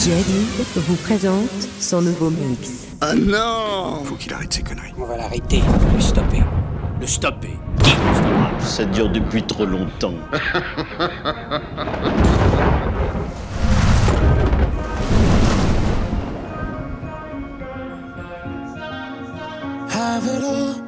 Jerry vous présente son nouveau mix. Ah non Faut qu'il arrête ses conneries. On va l'arrêter, le stopper. Le stopper. Qui le stoppera Ça dure depuis trop longtemps. Have it all,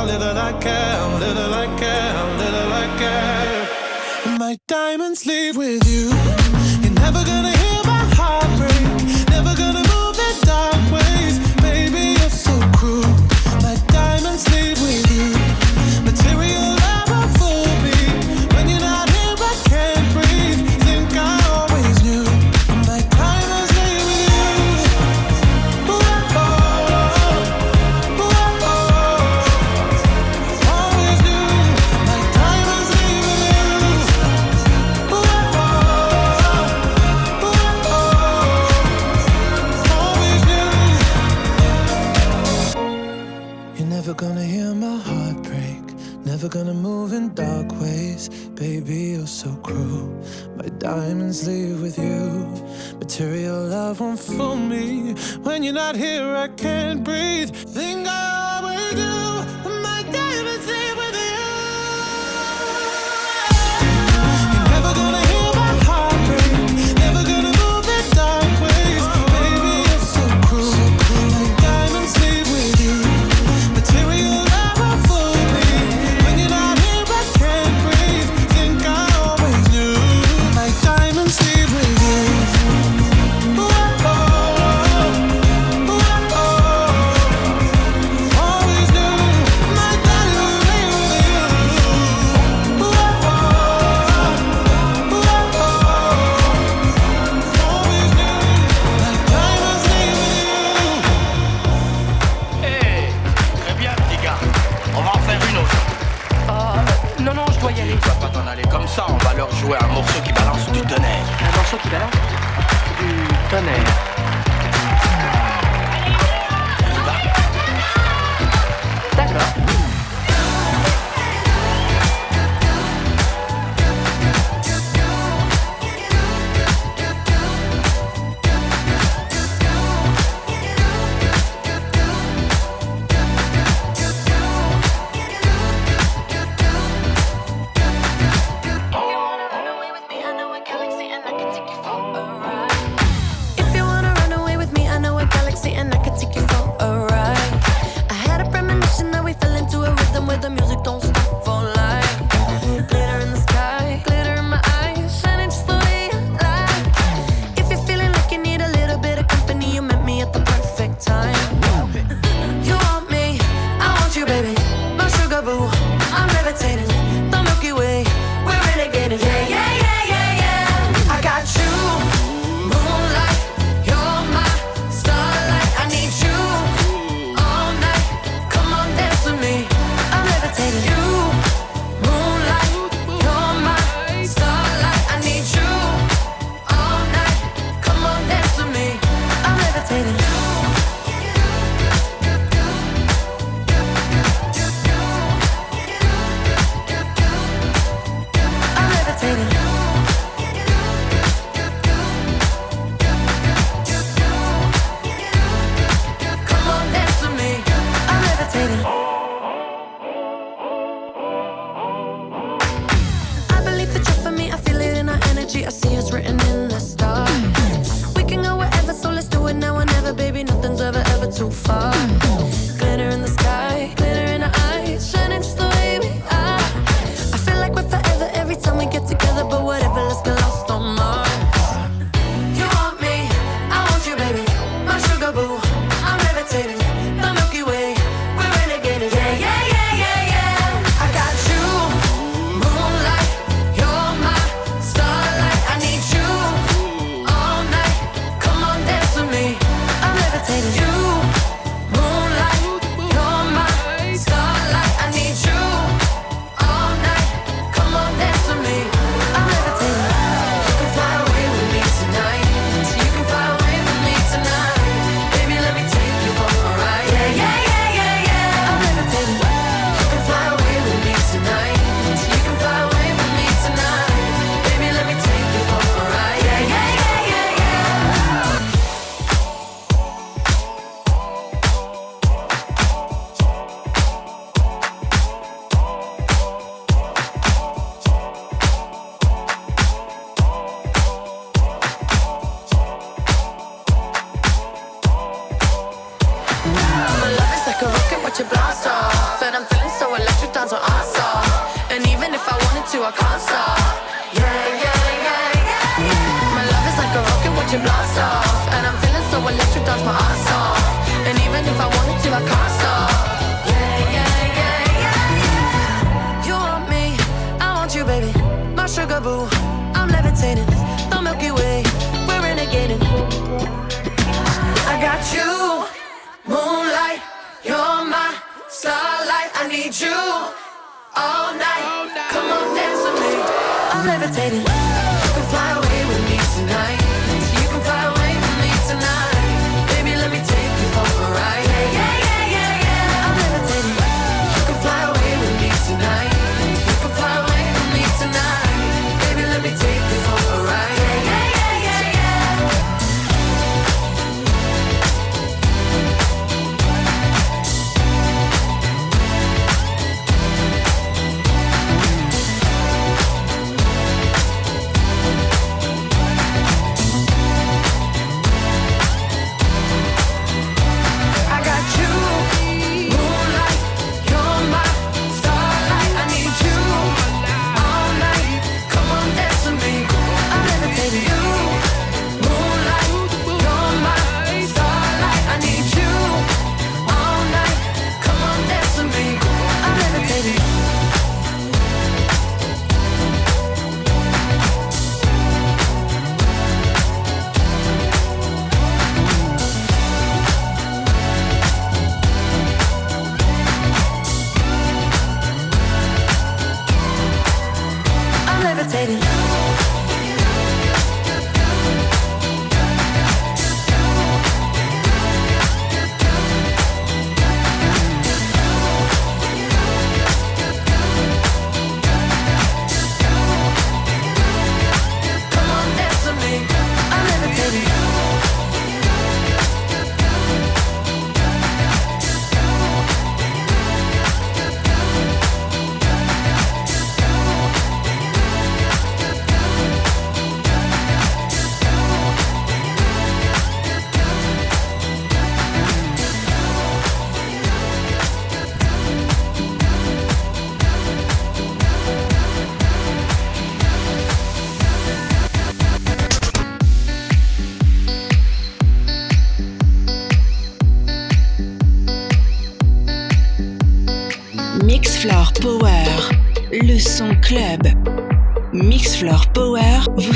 how little I care, little I care, little I care. My diamonds leave with you.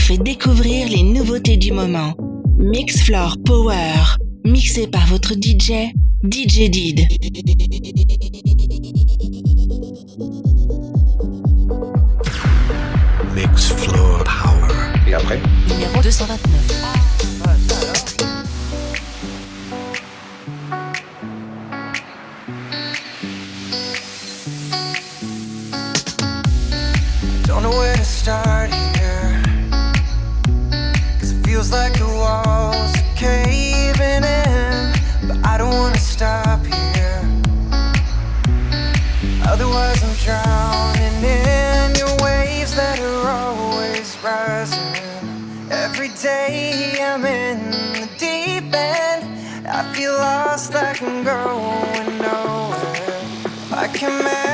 fait découvrir les nouveautés du moment. Mixfloor Power, mixé par votre DJ, DJ Did. Mixfloor Power. Et après? Numéro 229. Like I'm nowhere. I can make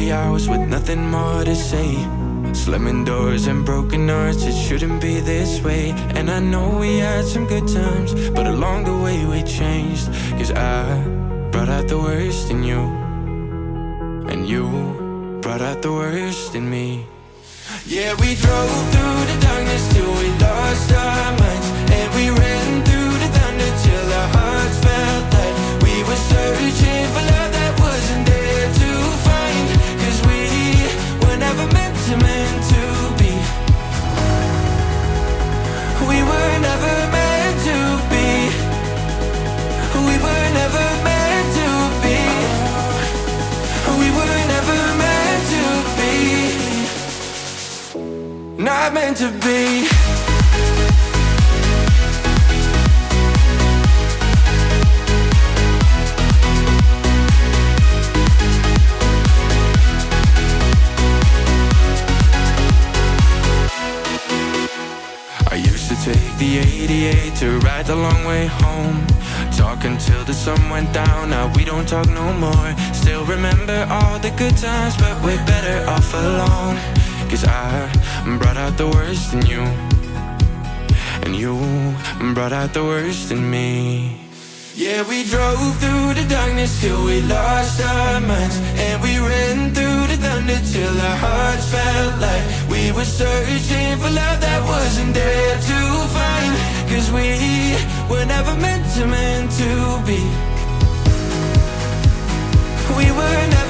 three hours with nothing more to say. Slamming doors and broken hearts, it shouldn't be this way. And I know we had some good times, but along the way we changed. Cause I brought out the worst in you, and you brought out the worst in me. Yeah, we drove through the darkness till we lost our minds, and we ran through the thunder till our hearts felt like we were searching for love never meant to, meant to be. We were never meant to be. We were never meant to be. We were never meant to be. Not meant to be. The 88 to ride the long way home. Talk until the sun went down. Now we don't talk no more. Still remember all the good times, but we're better off alone. Cause I brought out the worst in you. And you brought out the worst in me. Yeah, we drove through the darkness till we lost our minds. And we ran through the thunder till our hearts felt like we were searching for love that wasn't there to find. Cause we were never meant to, meant to be. We were never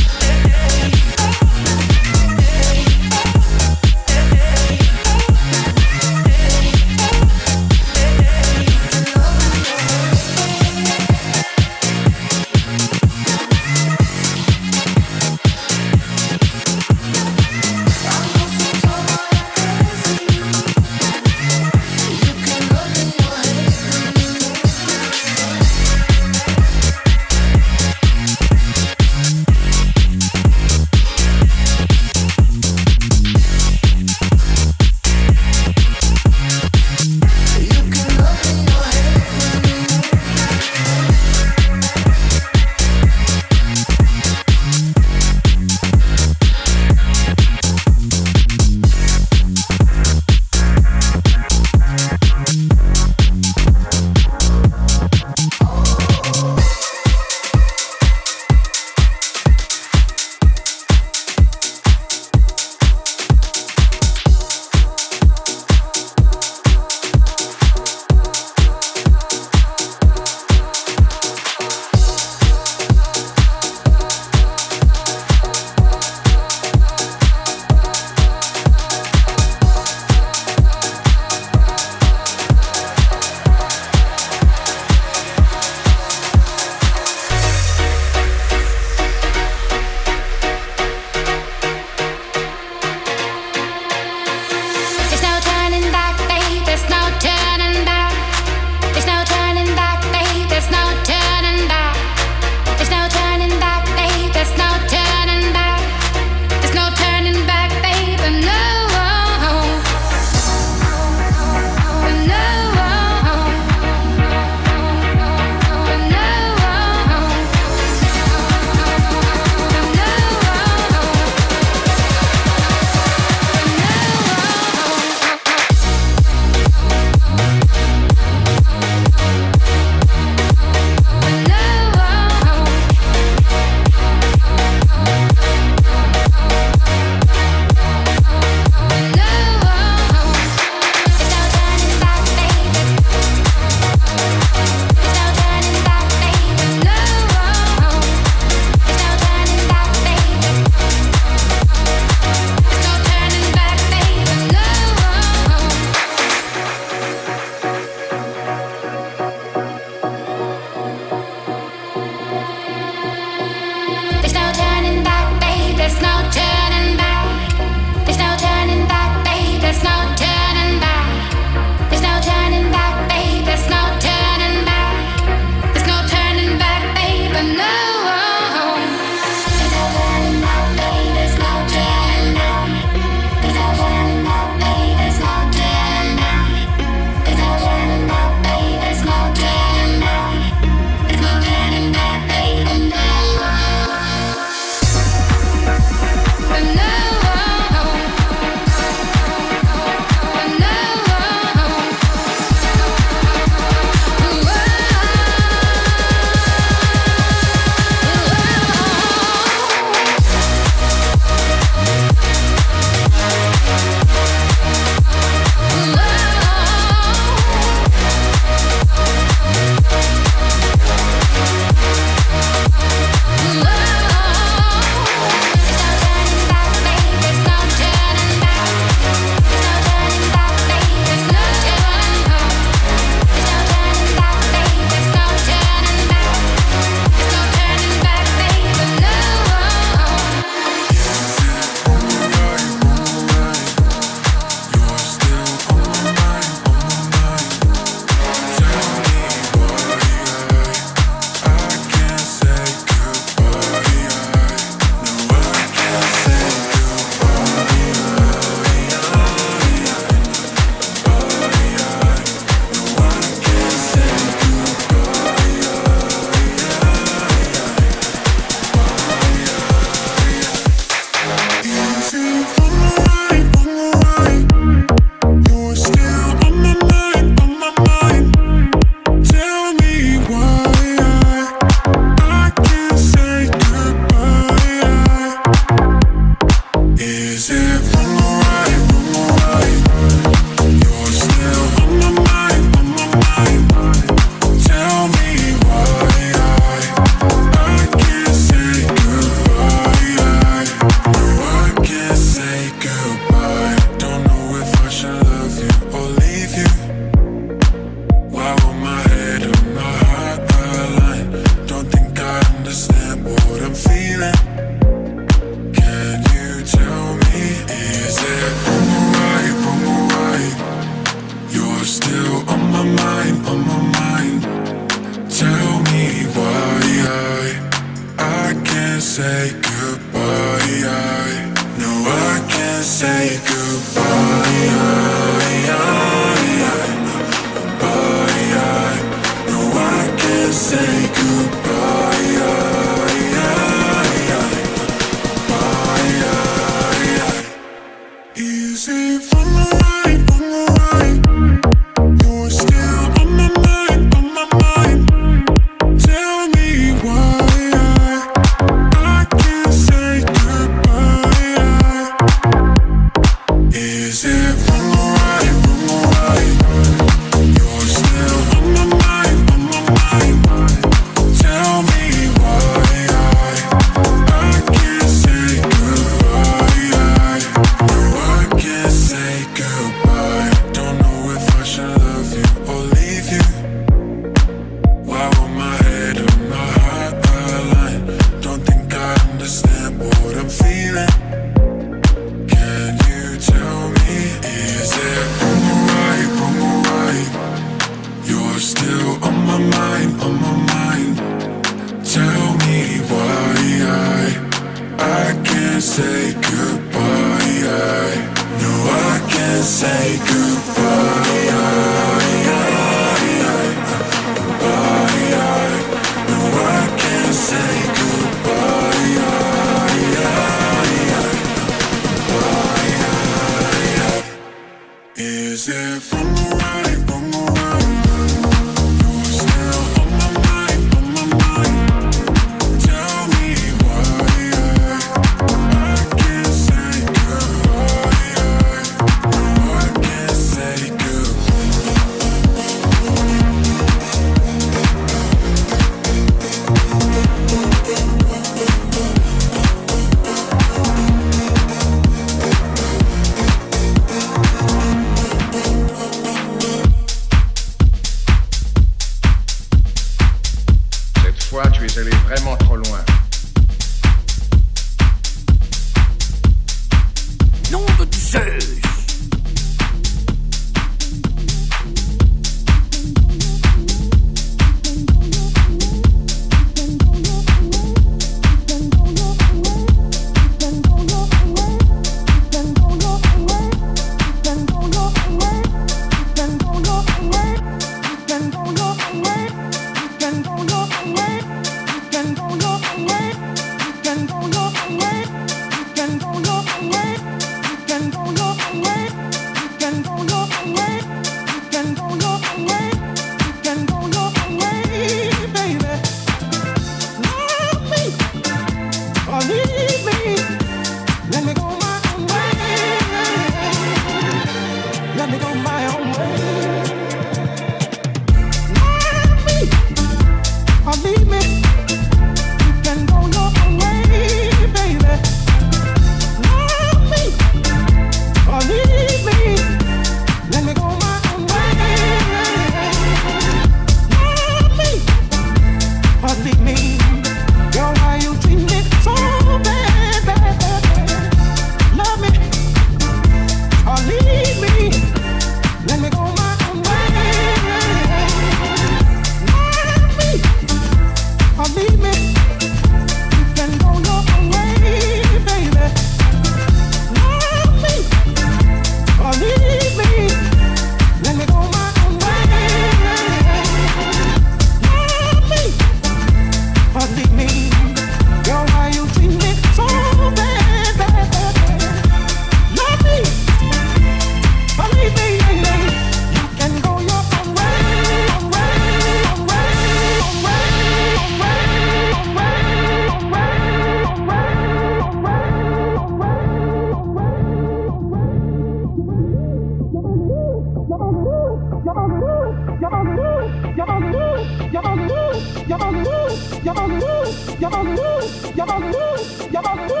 Yabba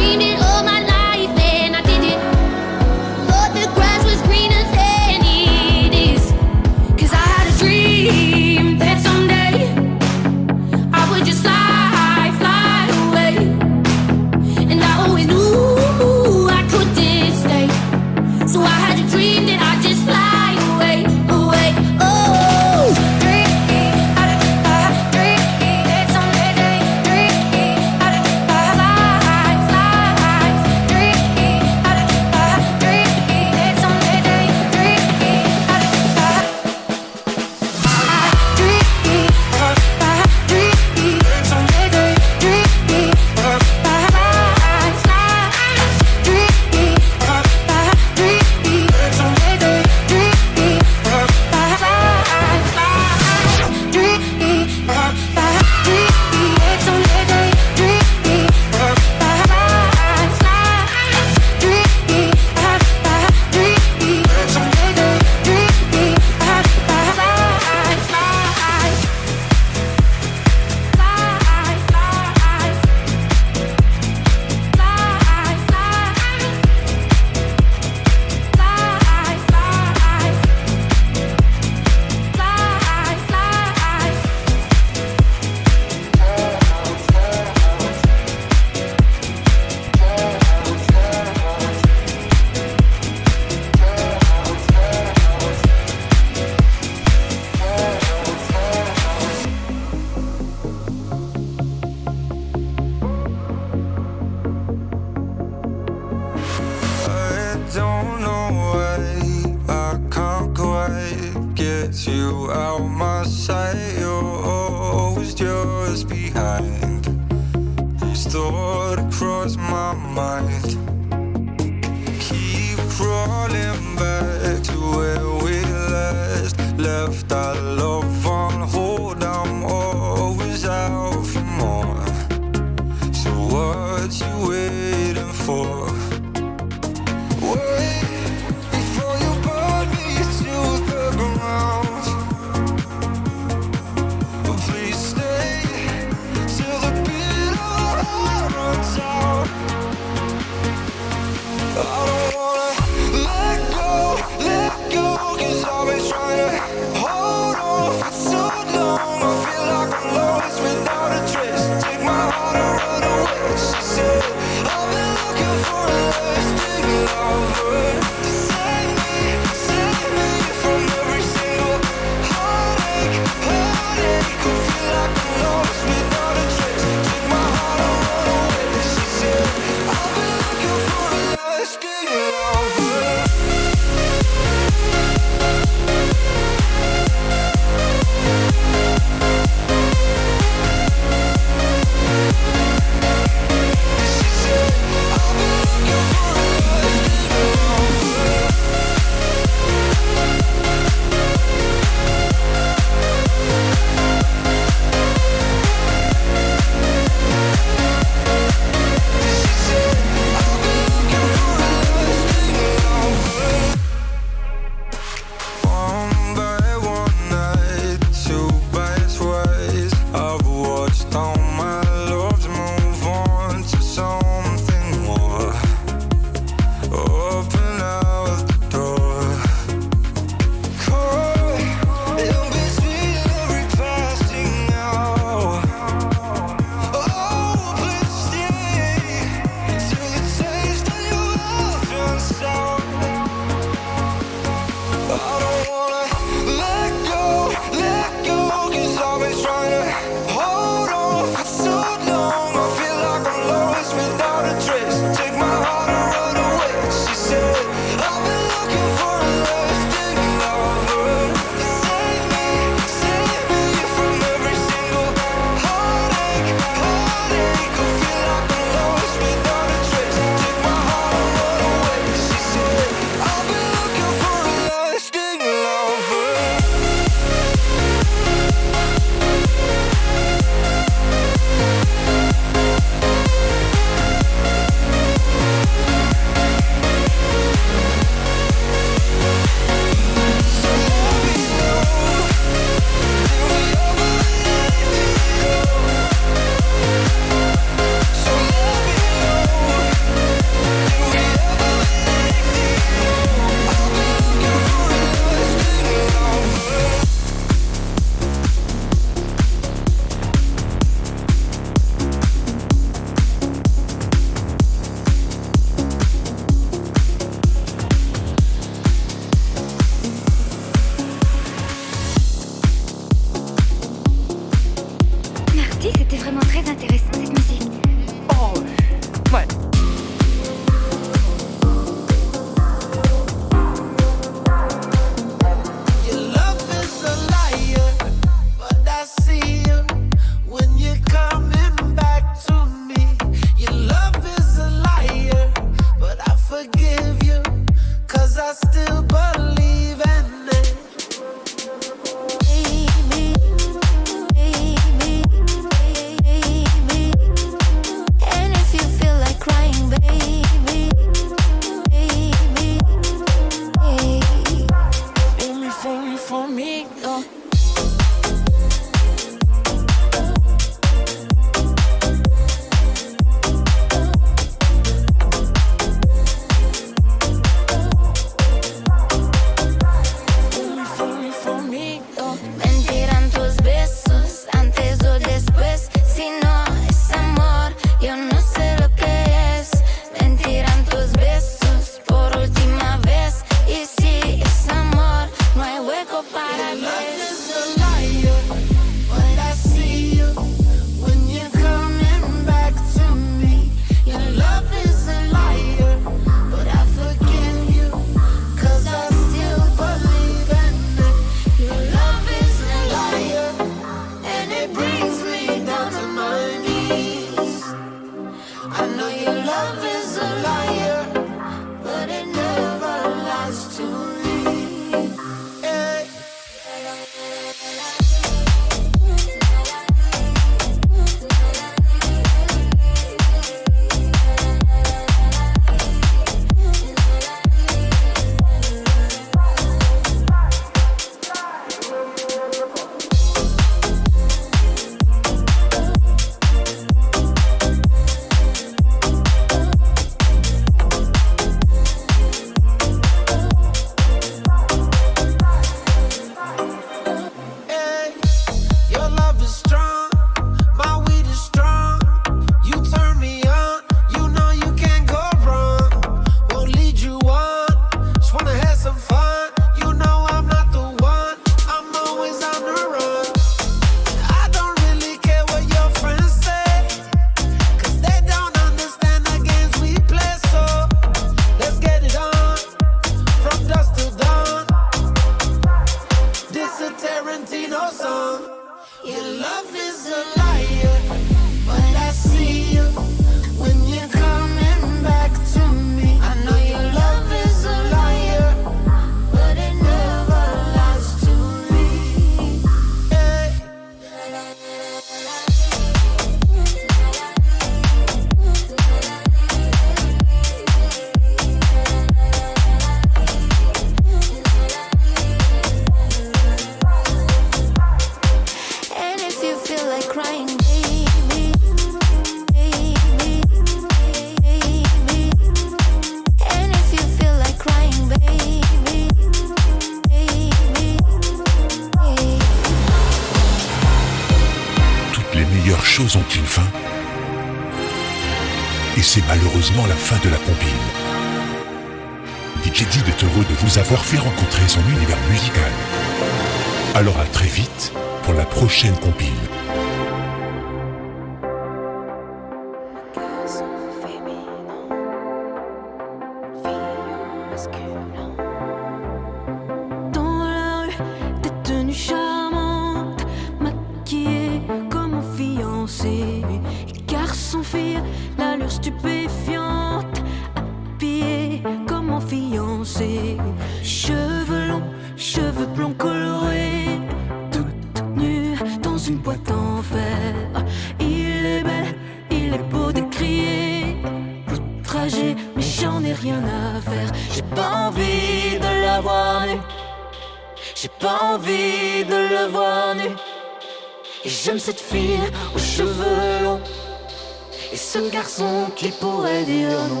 qui pourrait dire non.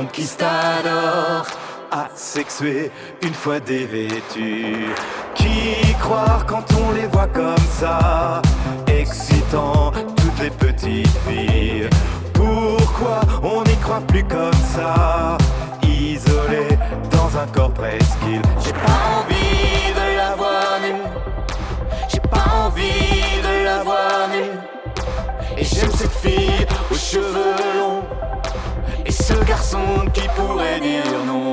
conquistadors asexués une fois dévêtus. Qui croire quand on les voit comme ça, excitant toutes les petites filles. Pourquoi on n'y croit plus comme ça, isolé dans un corps presqu'île. qui pourrait dire non.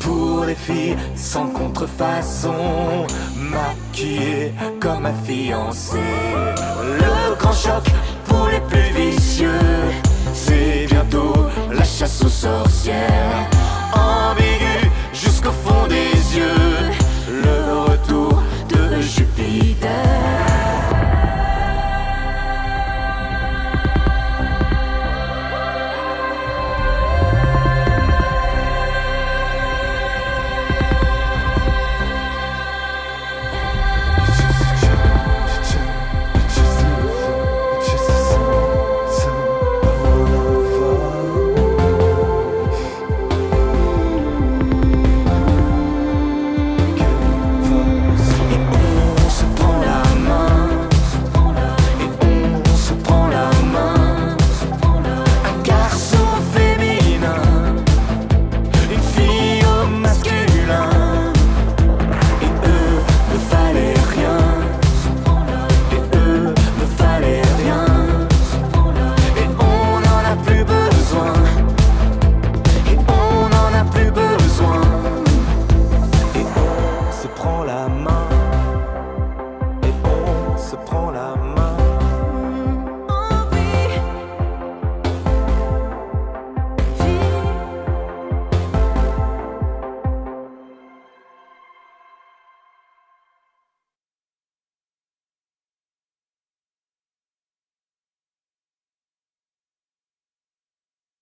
pour les filles sans contrefaçon, maquillée comme un fiancé. Le grand choc pour les plus vicieux, c'est bientôt la chasse aux sorcières.